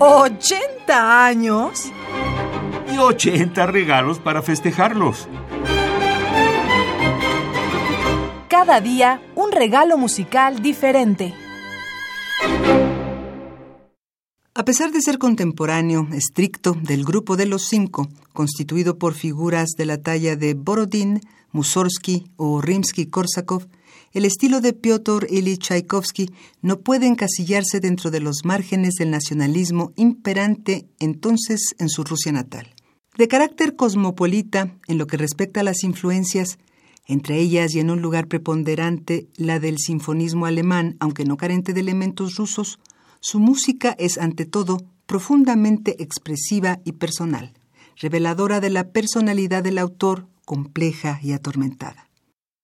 ¿80 años? Y 80 regalos para festejarlos. Cada día un regalo musical diferente. A pesar de ser contemporáneo estricto del grupo de los cinco, constituido por figuras de la talla de Borodín, Mussorgsky o Rimsky-Korsakov, el estilo de Piotr Ilyich Tchaikovsky no puede encasillarse dentro de los márgenes del nacionalismo imperante entonces en su Rusia natal. De carácter cosmopolita en lo que respecta a las influencias, entre ellas y en un lugar preponderante la del sinfonismo alemán, aunque no carente de elementos rusos, su música es ante todo profundamente expresiva y personal, reveladora de la personalidad del autor compleja y atormentada.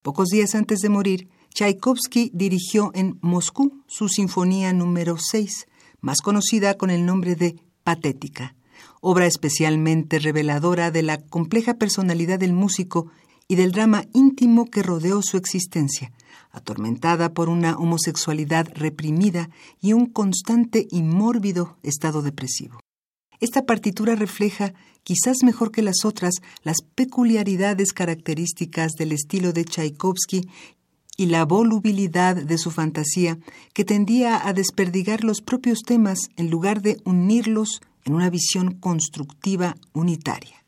Pocos días antes de morir, Tchaikovsky dirigió en Moscú su Sinfonía número 6, más conocida con el nombre de Patética, obra especialmente reveladora de la compleja personalidad del músico y del drama íntimo que rodeó su existencia, atormentada por una homosexualidad reprimida y un constante y mórbido estado depresivo. Esta partitura refleja, quizás mejor que las otras, las peculiaridades características del estilo de Tchaikovsky y la volubilidad de su fantasía, que tendía a desperdigar los propios temas en lugar de unirlos en una visión constructiva unitaria.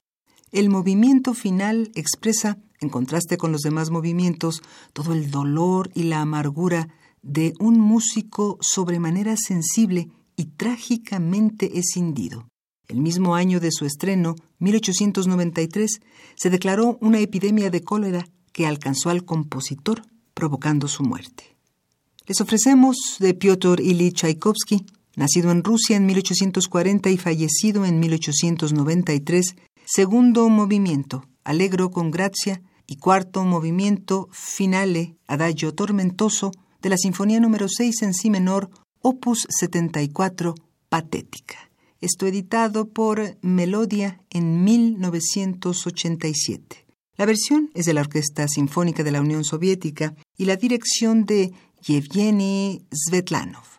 El movimiento final expresa, en contraste con los demás movimientos, todo el dolor y la amargura de un músico sobremanera sensible y trágicamente escindido. El mismo año de su estreno, 1893, se declaró una epidemia de cólera que alcanzó al compositor provocando su muerte. Les ofrecemos de Piotr Ilyich Tchaikovsky, nacido en Rusia en 1840 y fallecido en 1893, segundo movimiento, Allegro con gracia, y cuarto movimiento, Finale, Adagio tormentoso, de la Sinfonía número 6 en Si menor, opus 74, Patética. Esto editado por Melodia en 1987. La versión es de la Orquesta Sinfónica de la Unión Soviética y la dirección de Yevgeny Svetlanov.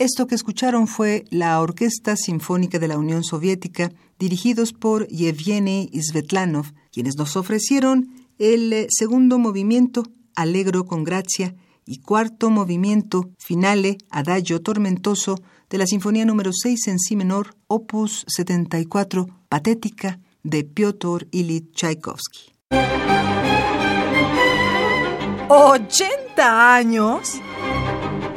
Esto que escucharon fue la Orquesta Sinfónica de la Unión Soviética, dirigidos por Yevgeny Svetlanov, quienes nos ofrecieron el eh, segundo movimiento, Alegro con Gracia, y cuarto movimiento, Finale, Adagio Tormentoso, de la Sinfonía número 6 en Si menor, opus 74, Patética, de Piotr Ilyich Tchaikovsky. ¿80 años?